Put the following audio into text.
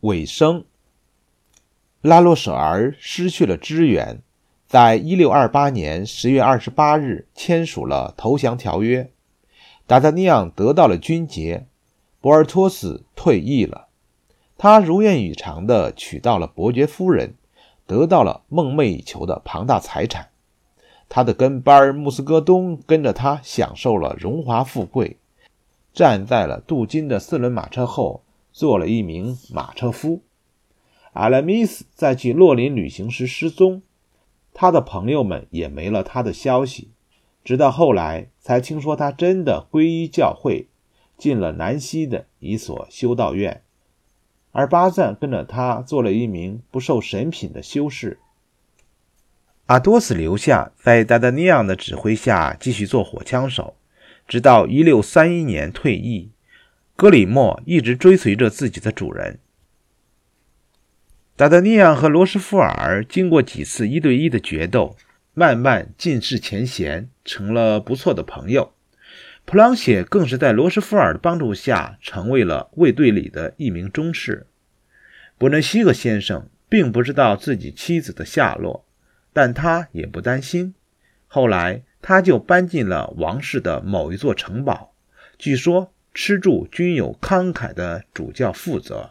尾声。拉洛舍尔失去了支援，在一六二八年十月二十八日签署了投降条约。达达尼昂得到了军节，博尔托斯退役了。他如愿以偿地娶到了伯爵夫人，得到了梦寐以求的庞大财产。他的跟班穆斯戈东跟着他享受了荣华富贵，站在了镀金的四轮马车后，做了一名马车夫。阿拉米斯在去洛林旅行时失踪，他的朋友们也没了他的消息，直到后来才听说他真的皈依教会，进了南西的一所修道院，而巴赞跟着他做了一名不受神品的修士。阿多斯留下，在达达尼昂的指挥下继续做火枪手，直到1631年退役。格里莫一直追随着自己的主人。达达尼昂和罗斯福尔经过几次一对一的决斗，慢慢尽释前嫌，成了不错的朋友。普朗谢更是在罗斯福尔的帮助下，成为了卫队里的一名中士。伯恩西格先生并不知道自己妻子的下落，但他也不担心。后来，他就搬进了王室的某一座城堡，据说施助均由慷慨的主教负责。